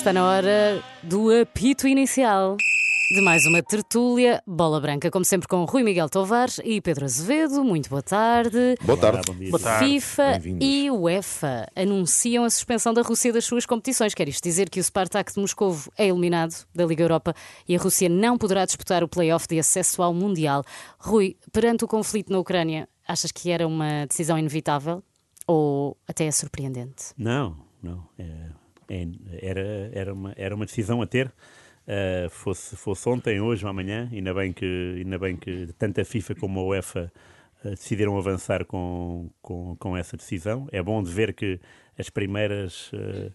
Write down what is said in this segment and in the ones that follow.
Está na hora do apito inicial de mais uma tertúlia Bola Branca, como sempre com Rui Miguel Tovares e Pedro Azevedo. Muito boa tarde. Boa tarde. Boa tarde. FIFA e UEFA anunciam a suspensão da Rússia das suas competições. Quer isto dizer que o Spartak de Moscovo é eliminado da Liga Europa e a Rússia não poderá disputar o play-off de acesso ao Mundial. Rui, perante o conflito na Ucrânia, achas que era uma decisão inevitável ou até é surpreendente? Não, não. É- era, era, uma, era uma decisão a ter. Uh, fosse, fosse ontem, hoje ou amanhã, ainda bem que, ainda bem que tanto a FIFA como a UEFA uh, decidiram avançar com, com, com essa decisão. É bom de ver que as primeiras, uh,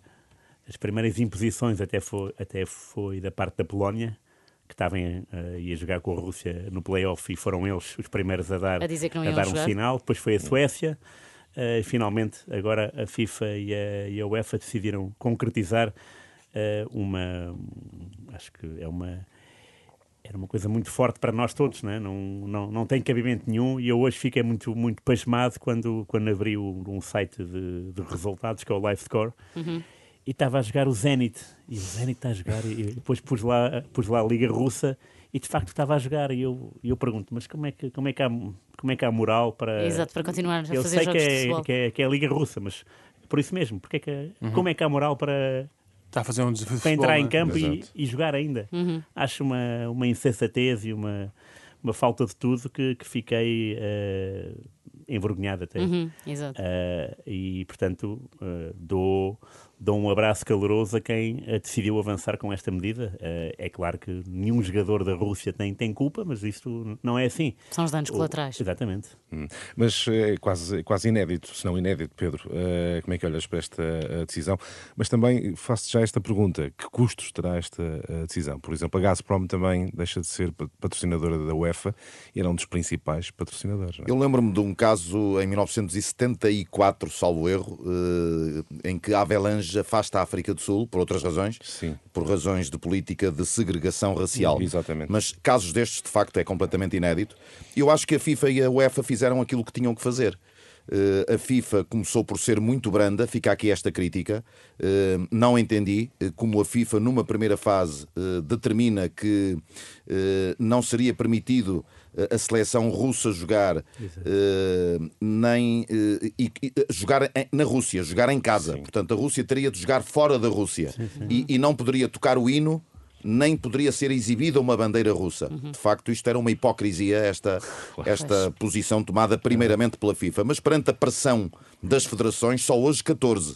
as primeiras imposições até foi, até foi da parte da Polónia, que estavam uh, ia jogar com a Rússia no play-off e foram eles os primeiros a dar, A a dar um jogar. sinal. Depois foi a Suécia. Uh, finalmente, agora a FIFA e a, e a UEFA decidiram concretizar uh, uma. Acho que é uma. Era uma coisa muito forte para nós todos, né? não, não, não tem cabimento nenhum. E eu hoje fiquei muito, muito pasmado quando, quando abri o- um site de, de resultados, que é o LiveScore, e estava a jogar o Zenit. E o Zenit está a jogar, e depois pus lá, pus lá a Liga Russa, e de facto estava a jogar. E eu, e eu pergunto, mas como é, que, como, é que há, como é que há moral para. Exato, para continuar a Eu fazer sei jogos que de é, futebol. que, é, que é a Liga Russa, mas por isso mesmo, porque é que, como é que há moral para, Está a fazer um desafio de para entrar em né? campo e, e jogar ainda? Uhum. Acho uma, uma insensatez e uma, uma falta de tudo que, que fiquei eh, envergonhado até. Uhum, exato. Eh, e, portanto, eh, dou, dou um abraço caloroso a quem eh, decidiu avançar com esta medida. Eh, é claro que nenhum jogador da Rússia tem, tem culpa, mas isto não é assim. São os danos colaterais. Exatamente. Hum. Mas é quase, quase inédito, se não inédito, Pedro. Eh, como é que olhas para esta eh, decisão? Mas também faço já esta pergunta: que custos terá esta eh, decisão? Por exemplo, a Gazprom também deixa de ser pa- patrocinadora da UEFA e era um dos principais patrocinadores. não é? Eu lembro-me de um caso em 1974, salvo erro, eh, em que a Avalanche afasta a África do Sul, por outras razões, Sim. por razões de política de segregação racial. Exatamente. Mas casos destes, de facto, é completamente inédito. Eu acho que a FIFA e a UEFA fizeram aquilo que tinham que fazer. Eh, a FIFA começou por ser muito branda, fica aqui esta crítica. Eh, não entendi eh, como a FIFA, numa primeira fase, eh, determina que não seria permitido a seleção russa jogar eh, nem eh, e- e, eh, jogar em- na Rússia, jogar em casa. Portanto, a Rússia teria de jogar fora da Rússia E, e não poderia tocar o hino nem poderia ser exibida uma bandeira russa. De facto, isto era uma hipocrisia, esta, esta posição tomada primeiramente pela FIFA. Mas perante a pressão das federações, só hoje 14 eh,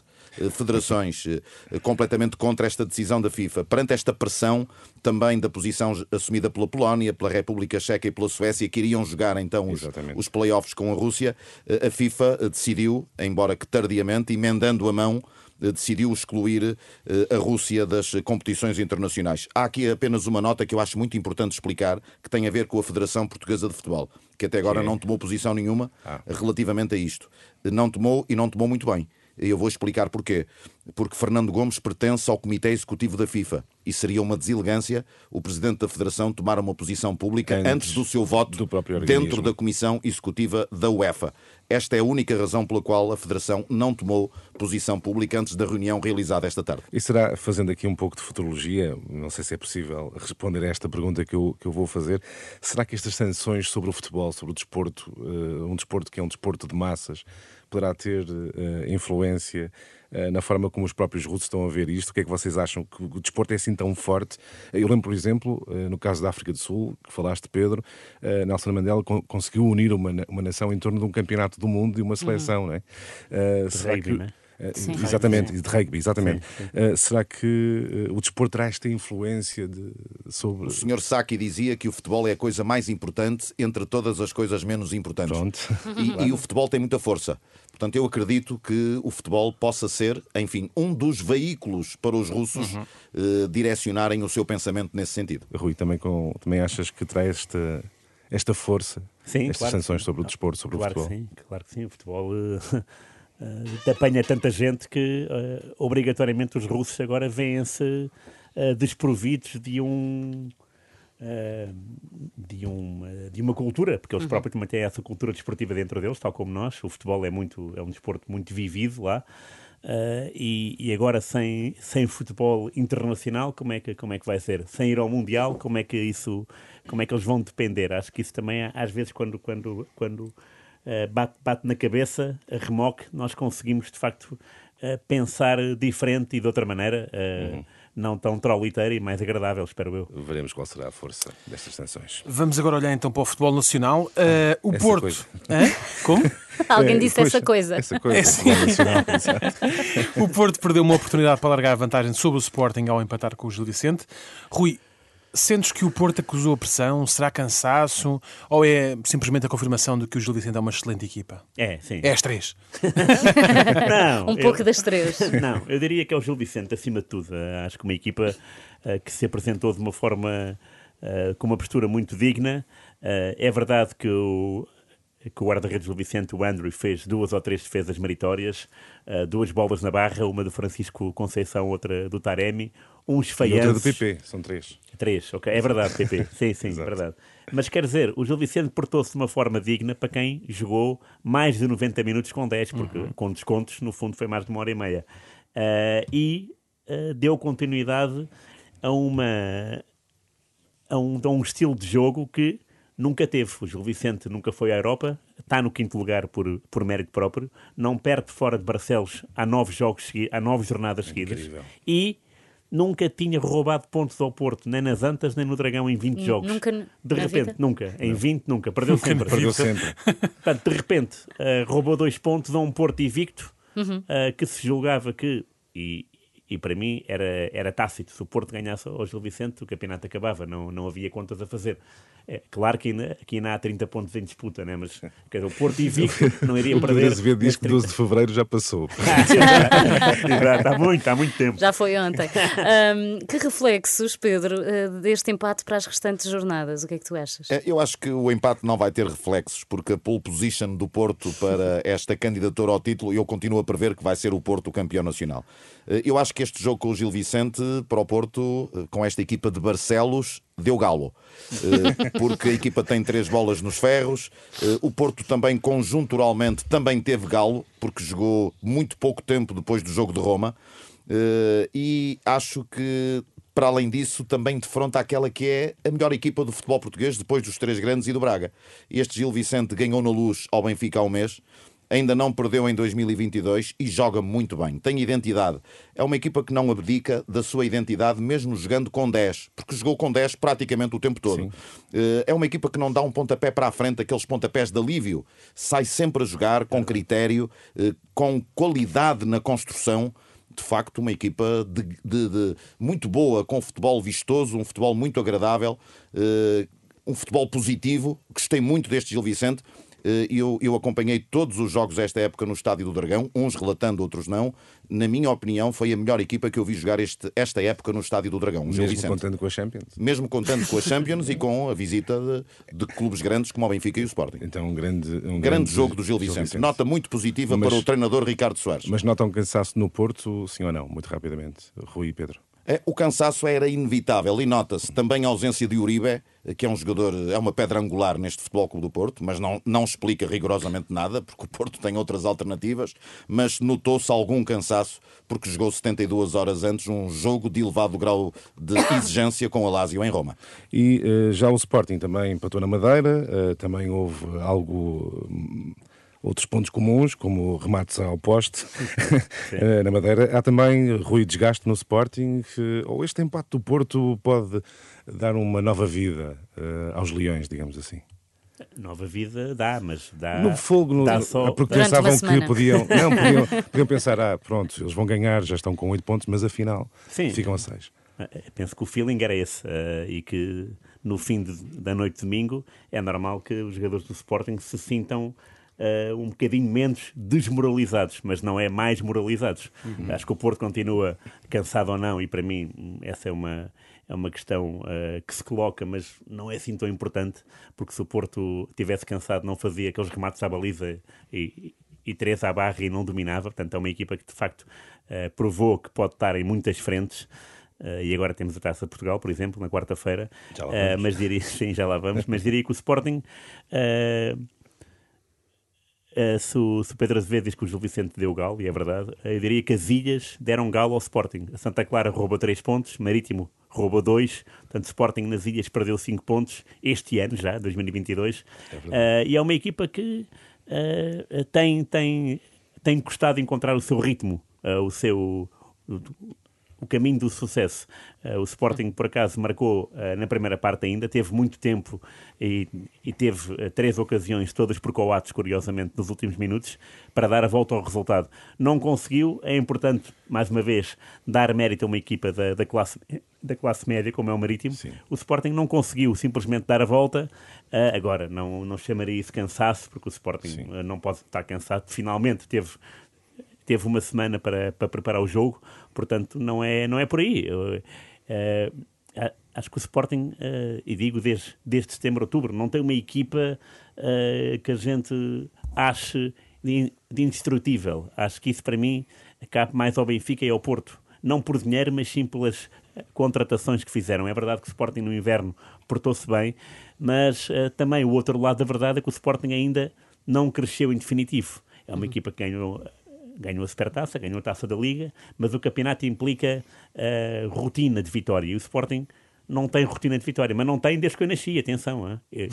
federações eh, completamente contra esta decisão da FIFA. Perante esta pressão também da posição assumida pela Polónia, pela República Checa e pela Suécia, que iriam jogar então os, Exatamente. os playoffs com a Rússia, eh, a FIFA eh, decidiu, embora que tardiamente, emendando a mão, eh, decidiu excluir eh, a Rússia das eh, competições internacionais. Há aqui apenas uma nota que eu acho muito importante explicar, que tem a ver com a Federação Portuguesa de Futebol, que até agora não tomou posição nenhuma relativamente a isto. Não tomou e não tomou muito bem. E eu vou explicar porquê. Porque Fernando Gomes pertence ao Comitê Executivo da FIFA e seria uma deselegância o Presidente da Federação tomar uma posição pública Antes antes, do seu voto do dentro da Comissão Executiva da UEFA. Esta é a única razão pela qual a Federação não tomou posição pública antes da reunião realizada esta tarde. E será, fazendo aqui um pouco de futurologia, não sei se é possível responder a esta pergunta que eu, que eu vou fazer, será que estas sanções sobre o futebol, sobre o desporto, eh, um desporto que é um desporto de massas, poderá ter eh, influência na forma como os próprios russos estão a ver isto? O que é que vocês acham que o desporto é assim tão forte? Eu lembro, por exemplo, eh, no caso da África do Sul, que falaste, Pedro, eh, Nelson Mandela con- conseguiu unir uma, uma nação em torno de um campeonato do mundo e uma seleção, não é? Eh, rugby, que- não é? Eh, Sim. Exatamente, Sim. de rugby, exatamente. Sim, sim. Eh, será que eh, o desporto terá esta influência de, sobre. O Sr. Saki dizia que o futebol é a coisa mais importante entre todas as coisas menos importantes. Pronto. E, e o futebol tem muita força. Portanto, eu acredito que o futebol possa ser, enfim, um dos veículos para os russos Uhum. eh, direcionarem o seu pensamento nesse sentido. Rui, também, com, também achas que terá esta, esta força, Sim, estas claro sanções sobre o desporto, sobre claro o futebol? Que sim, claro que sim. O futebol eh, eh, apanha tanta gente que eh, obrigatoriamente os russos agora veem-se eh, desprovidos de um. de, um, eh, de uma cultura, porque eles próprios também têm essa cultura desportiva dentro deles, tal como nós. O futebol é muito é um desporto muito vivido lá. Uh, e, e, agora sem, sem futebol internacional, como é, que, como é que vai ser? Sem ir ao Mundial, como é que isso, como é que eles vão depender? Acho que isso também, às vezes, quando, quando, quando uh, bate, bate na cabeça, a remoque, nós conseguimos, de facto, uh, pensar diferente e de outra maneira. Uhum não tão trolliteira e mais agradável, espero eu. Veremos qual será a força destas tensões. Vamos agora olhar então para o futebol nacional. Uh, o essa Porto. Como? Alguém é, disse essa coisa. Essa coisa. É, nacional, o Porto perdeu uma oportunidade para largar a vantagem sobre o Sporting ao empatar com o Gil Vicente. Rui, Sentes que o Porto acusou a pressão? Será cansaço? Ou é simplesmente a confirmação de que o Gil Vicente é uma excelente equipa? É, sim. É as três. não, um pouco eu, das três. Não, eu diria que é o Gil Vicente, acima de tudo. Uh, acho que uma equipa uh, que se apresentou de uma forma, uh, com uma postura muito digna. é verdade que o que o guarda-redes do Vicente, o Andrew, fez duas ou três defesas meritórias, uh, duas bolas na barra, uma do Francisco Conceição, outra do Taremi, uns. E outra do PP, são três. Três, ok, é verdade, PP, sim, sim, é verdade. Mas quer dizer, o Gil Vicente portou-se de uma forma digna para quem jogou mais de 90 minutos com 10, porque uhum. com descontos, no fundo, foi mais de uma hora e meia. Uh, e uh, deu continuidade a uma... A um, a um estilo de jogo que nunca teve. O Gil Vicente nunca foi à Europa, está no quinto lugar por, por mérito próprio, não perde fora de Barcelos há nove jogos, há nove jornadas seguidas Incrível. e nunca tinha roubado pontos ao Porto, nem nas Antas, nem no Dragão em 20 jogos. Nunca, de repente, vida? nunca. Em 20, nunca. Perdeu sempre. Perdeu sempre. Portanto, de repente, uh, roubou dois pontos a um Porto invicto, uhum. uh, que se julgava que, e, e para mim era, era tácito, se o Porto ganhasse ao Gil Vicente, o campeonato acabava, não, não havia contas a fazer. É, claro que ainda, aqui ainda há 30 pontos em disputa, né? mas quer dizer, o Porto e Vico não iria perder. O Azevedo diz que 12 de fevereiro já passou. Exato, há muito, há muito tempo. Já foi ontem. Um, que reflexos, Pedro, eh, deste empate para as restantes jornadas? O que é que tu achas? É, eu acho que o empate não vai ter reflexos, porque a pole position do Porto para esta candidatura ao título, eu continuo a prever que vai ser o Porto o campeão nacional. Eh, eu acho que este jogo com o Gil Vicente para o Porto, eh, com esta equipa de Barcelos, deu galo, eh, porque a equipa tem três bolas nos ferros. O Porto também, conjunturalmente, também teve galo, porque jogou muito pouco tempo depois do jogo de Roma. E acho que para além disso, também defronta aquela que é a melhor equipa do futebol português, depois dos três grandes e do Braga. Este Gil Vicente ganhou na luz ao Benfica há um mês ainda não perdeu em 2022 e joga muito bem. Tem identidade. É uma equipa que não abdica da sua identidade, mesmo jogando com 10, porque jogou com 10 praticamente o tempo todo. Sim. Eh, é uma equipa que não dá um pontapé para a frente, aqueles pontapés de alívio. Sai sempre a jogar com critério, eh, com qualidade na construção de facto uma equipa de, de, de, muito boa, com futebol vistoso, um futebol muito agradável, uh, um futebol positivo. Gostei muito deste Gil Vicente. Eh, eu, eu acompanhei todos os jogos desta época no Estádio do Dragão, uns relatando, outros não. Na minha opinião, foi a melhor equipa que eu vi jogar este, esta época no Estádio do Dragão. Mesmo Vicente. contando com a Champions? Mesmo contando com a Champions e com a visita de, de, clubes grandes como o Benfica e o Sporting. Então, um grande, um grande, grande jogo do Gil Vicente. Gil Vicente. Nota muito positiva mas, para o treinador Ricardo Soares. Mas nota um cansaço no Porto, sim ou não? Muito rapidamente. Rui e Pedro. É, o cansaço era inevitável e nota-se também a ausência de Uribe, que é um jogador, é uma pedra angular neste Futebol Clube do Porto, mas não, não explica rigorosamente nada, porque o Porto tem outras alternativas, mas notou-se algum cansaço, porque jogou 72 horas antes um jogo de elevado grau de exigência com o Lazio em Roma. E uh, já o Sporting também empatou na Madeira, uh, também houve algo outros pontos comuns, como remates ao poste eh, na Madeira. Há também ruído desgaste no Sporting, ou este empate do Porto pode dar uma nova vida uh, aos Leões, digamos assim. Nova vida dá, mas dá. No fogo, no, dá só, porque pensavam que podiam, não, podiam, podiam pensar, ah, pronto, eles vão ganhar, já estão com 8 pontos, mas afinal Sim. ficam a 6. Eh, penso que o feeling era esse uh, e que no fim de, da noite de domingo é normal que os jogadores do Sporting se sintam uh, um bocadinho menos desmoralizados, mas não é mais moralizados. Uhum. Acho que o Porto continua cansado ou não, e para mim essa é uma, é uma questão uh, que se coloca, mas não é assim tão importante, porque se o Porto tivesse cansado, não fazia aqueles remates à baliza e, e três à barra e não dominava. Portanto, é uma equipa que de facto uh, provou que pode estar em muitas frentes. Uh, e agora temos a Taça de Portugal, por exemplo, na quarta-feira. Uh, mas diria, sim, já lá vamos. mas diria que o Sporting uh, se, o, se o Pedro Azevedo diz que o Gil Vicente deu galo, e é verdade, eu diria que as ilhas deram galo ao Sporting. A Santa Clara roubou 3 pontos, Marítimo roubou 2, portanto, Sporting nas ilhas perdeu 5 pontos este ano já, 2022. É uh, e é uma equipa que uh, tem, tem, tem custado encontrar o seu ritmo, o seu o caminho do sucesso. Uh, o Sporting, por acaso, marcou uh, na primeira parte ainda, teve muito tempo e, e teve uh, três ocasiões, todas por coates, curiosamente, nos últimos minutos, para dar a volta ao resultado. Não conseguiu, é importante, mais uma vez, dar mérito a uma equipa da, da classe, da classe média, como é o Marítimo. Sim. O Sporting não conseguiu simplesmente dar a volta. agora, não, não chamaria isso cansaço, porque o Sporting não pode estar cansado. Finalmente teve teve uma semana para, para preparar o jogo, portanto não é, não é por aí. Eu, uh, acho que o Sporting, uh, e digo desde, desde setembro, outubro, não tem uma equipa uh, que a gente ache de, de indestrutível. Acho que isso para mim cabe mais ao Benfica e ao Porto. Não por dinheiro, mas sim pelas contratações que fizeram. É verdade que o Sporting no inverno portou-se bem, mas também o outro lado da verdade é que o Sporting ainda não cresceu em definitivo. É uma uhum. equipa que ganhou ganhou a Supertaça, ganhou a Taça da Liga, mas o campeonato implica uh, rotina de vitória. E o Sporting não tem rotina de vitória, mas não tem desde que eu nasci, atenção. Hein? Eu,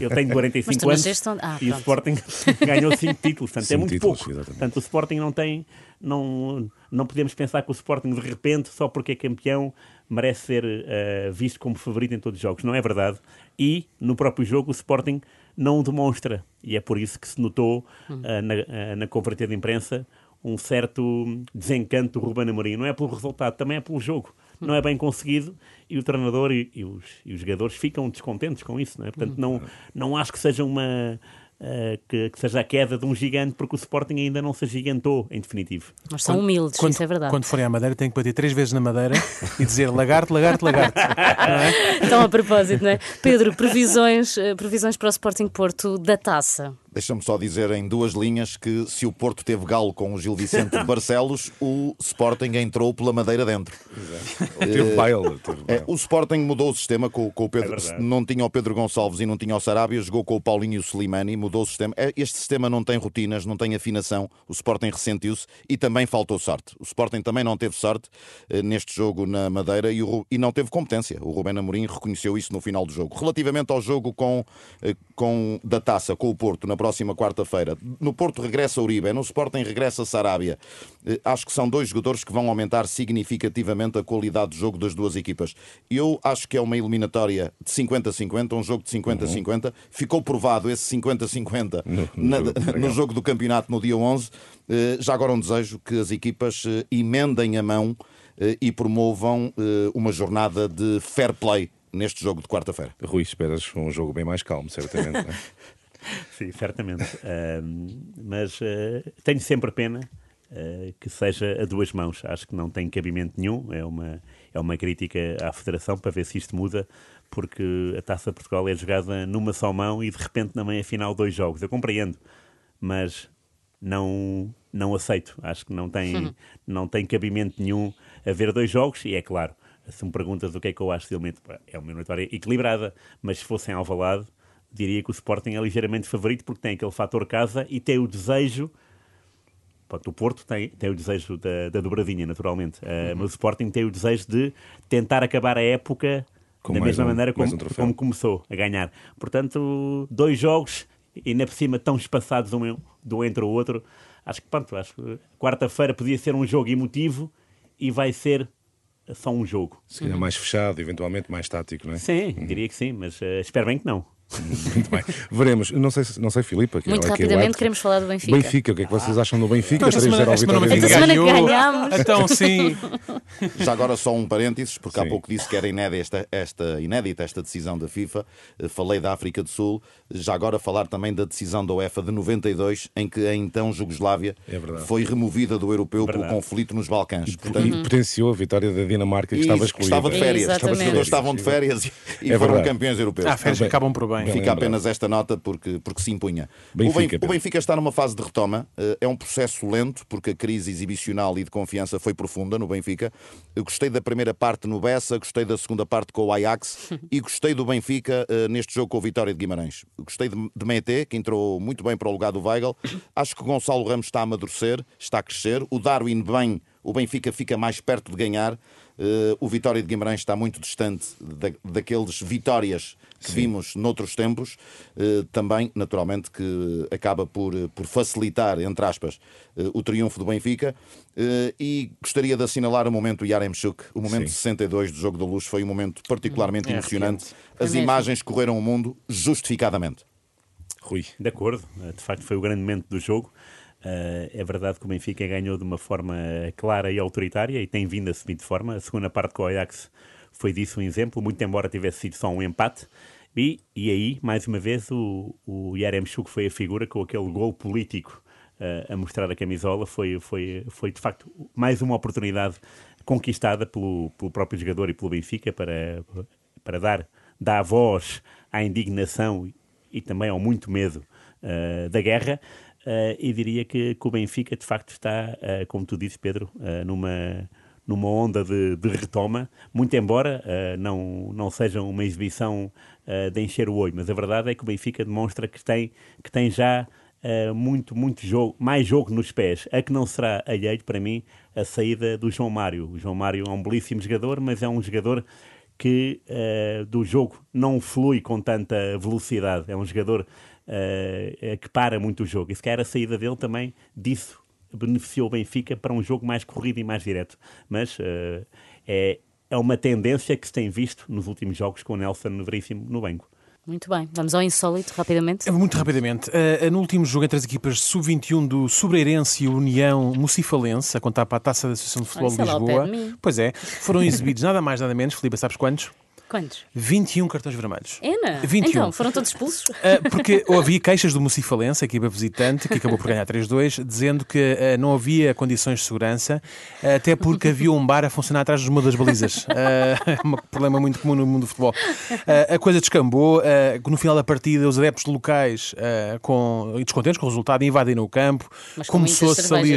eu, tenho 45 anos ah, e o Sporting ganhou 5 títulos, portanto é muito títulos, pouco. Exatamente. Portanto, o Sporting não tem, não, não podemos pensar que o Sporting de repente, só porque é campeão, merece ser uh, visto como favorito em todos os jogos. Não é verdade. E no próprio jogo o Sporting não o demonstra. E é por isso que se notou uh, na, uh, na conferência de imprensa um certo desencanto do Ruben Amorim. Não é pelo resultado, também é pelo jogo. Não é bem conseguido e o treinador e, e, os, e os, jogadores ficam descontentes com isso. Não é? Portanto, não, não acho que seja uma. Uh, que, que, seja a queda de um gigante, porque o Sporting ainda não se agigantou, em definitivo. Mas são humildes, quando, isso é verdade. Quando forem à Madeira, tem que bater três vezes na Madeira e dizer lagarto, lagarto, lagarto. é? Então, a propósito, não é? Pedro, previsões, eh, previsões para o Sporting Porto da taça. Deixa-me só dizer em duas linhas que se o Porto teve galo com o Gil Vicente de Barcelos, o Sporting entrou pela madeira dentro. Teve baile. É, o Sporting mudou o sistema com, com o Pedro. É não tinha o Pedro Gonçalves e não tinha o Sarabia, jogou com o Paulinho e o Slimani, mudou o sistema. É, este sistema não tem rotinas, não tem afinação. O Sporting ressentiu-se e também faltou sorte. O Sporting também não teve sorte eh, neste jogo na Madeira e, o, e não teve competência. O Rubén Amorim reconheceu isso no final do jogo. Relativamente ao jogo com, eh, com da taça, com o Porto, na próxima quarta-feira. No Porto regressa Uribe, no Sporting regressa Sarabia. Eh, acho que são dois jogadores que vão aumentar significativamente a qualidade de jogo das duas equipas. Eu acho que é uma eliminatória de 50-50, um jogo de 50-50. Uhum. Ficou provado esse 50-50 no, no, no, jogo do campeonato no dia 11. Eh, já agora um desejo que as equipas eh, emendem a mão e promovam uma jornada de fair play neste jogo de quarta-feira. Rui, esperas um jogo bem mais calmo, certamente. Sim, certamente. Uh, mas uh, tenho sempre pena uh, que seja a duas mãos. Acho que não tem cabimento nenhum. É uma, é uma crítica à Federação para ver se isto muda, porque a Taça de Portugal é jogada numa só mão e de repente na meia final dois jogos. Eu compreendo, mas não, não aceito. Acho que não tem, não tem cabimento nenhum haver dois jogos e é claro. Se me perguntas o que é que eu acho de elemento, é uma eliminatória equilibrada, mas se fosse em Alvalade, diria que o Sporting é ligeiramente favorito porque tem aquele fator casa e tem o desejo. Pronto, o Porto tem, tem o desejo da, da dobradinha, naturalmente, uh, uhum. mas o Sporting tem o desejo de tentar acabar a época Com da mesma um, maneira como, um como começou a ganhar. Portanto, dois jogos e ainda por cima tão espaçados um, do entre o outro. Acho que, pronto, acho que quarta-feira podia ser um jogo emotivo e vai ser só um jogo. Se calhar mais fechado, eventualmente mais tático, não é? Sim, uhum. diria que sim, mas uh, espero bem que não. Muito bem. Veremos. Não sei, não sei Filipe. Muito rapidamente queremos falar do Benfica. Benfica, o que é que vocês acham do Benfica? Então, semana, semana, semana ganhámos. Então, sim. Já agora só um parênteses, porque sim. há pouco disse que era inédita esta, esta, inédita esta decisão da FIFA. Eh, falei da África do Sul. Já agora falar também da decisão da UEFA de 92, em que a então Jugoslávia é foi removida do europeu pelo conflito nos Balcãs. E, Portanto, e potenciou a vitória da Dinamarca, que estava excluída. Estava de férias. Os jogadores estavam de férias e, e é foram campeões europeus. Há férias que acabam por bem. Bem. Fica lembrado. apenas esta nota porque, porque se impunha. Benfica, o, Ben- Pedro. o Benfica está numa fase de retoma. eh, É um processo lento porque a crise exibicional e de confiança foi profunda no Benfica. Eu gostei da primeira parte no Bessa, gostei da segunda parte com o Ajax e gostei do Benfica eh, neste jogo com o Vitória de Guimarães. Gostei de, de que entrou muito bem para o lugar do Weigl. Acho que o Gonçalo Ramos está a amadurecer, está a crescer. O Darwin bem, o Benfica fica mais perto de ganhar. Eh, o Vitória de Guimarães está muito distante da, daqueles vitórias que vimos noutros tempos, eh, também, naturalmente, que acaba por, por facilitar, entre aspas, eh, o triunfo do Benfica. E gostaria de assinalar o momento Yaremchuk, o momento Sim. 62 do Jogo da Luz, foi um momento particularmente É emocionante. Foi As imagens correram o mundo justificadamente. Rui. De acordo, de facto foi o grande momento do jogo. Eh, é verdade que o Benfica ganhou de uma forma clara e autoritária e tem vindo a seguir de forma. A segunda parte com o Ajax foi disso um exemplo, muito embora tivesse sido só um empate. E, e aí, mais uma vez, o, o Yaremchuk foi a figura com aquele gol político eh, a mostrar a camisola. Foi, foi, foi de facto mais uma oportunidade conquistada pelo, pelo próprio jogador e pelo Benfica para, para dar, dar voz à indignação e também ao muito medo eh, da guerra. Eh, e diria que, que o Benfica, de facto, está, eh, como tu disse, Pedro, eh, numa, numa onda de, de retoma, muito embora não, não seja uma exibição de encher o olho, mas a verdade é que o Benfica demonstra que tem, que tem já muito, muito jogo, mais jogo nos pés. A que não será alheio, para mim, a saída do João Mário. O João Mário é um belíssimo jogador, mas é um jogador que do jogo não flui com tanta velocidade. É um jogador eh, que para muito o jogo. E se calhar a saída dele também disso beneficiou o Benfica para um jogo mais corrido e mais direto. Mas eh, é, é uma tendência que se tem visto nos últimos jogos com o Nelson Veríssimo no banco. Muito bem, vamos ao insólito rapidamente. Muito rapidamente, uh, no último jogo entre as equipas sub-21 do Sobreirense e União Mucifalense, a contar para a taça da Associação de Futebol de é Lisboa, pois é, foram exibidos nada mais nada menos, Filipe, sabes quantos? Quantos? 21 cartões vermelhos. Ena? 21. Então, foram todos expulsos? Uh, porque havia queixas do Mucifalense, a equipa visitante, que acabou por ganhar 3-2, dizendo que uh, não havia condições de segurança, uh, até porque havia um bar a funcionar atrás de uma das balizas. É um problema muito comum no mundo do futebol. A coisa descambou, no final da partida, os adeptos locais, com, descontentes com o resultado, invadiram o campo. Começou-se ali,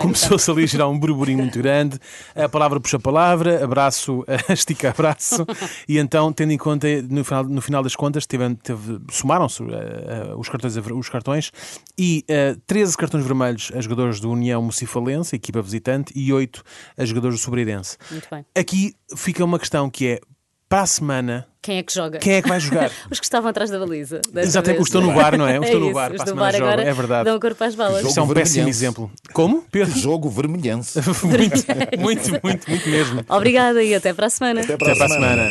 começou-se ali a gerar um burburinho muito grande. A palavra puxa a palavra, abraço, estica abraço. E então, tendo em conta, no final, no final das contas, teve, teve- somaram-se uh, uh, os, cartões, os cartões e uh, 13 cartões vermelhos a jogadores do União Mucifalense, equipa visitante, e 8 a jogadores do Sobreirense. Muito bem. Aqui fica uma questão que é, para a semana, Quem é que joga? quem é que vai jogar? Os que estavam atrás da baliza. Exatamente, vez. os que estão no bar, não é? Os que estão no bar, os para a semana jogam, é verdade. Dão o corpo às balas. Isto é um péssimo exemplo. Como? Pedro? Jogo vermelhense. muito, muito, muito, muito mesmo. Obrigada e até para a semana. Até Até para a semana.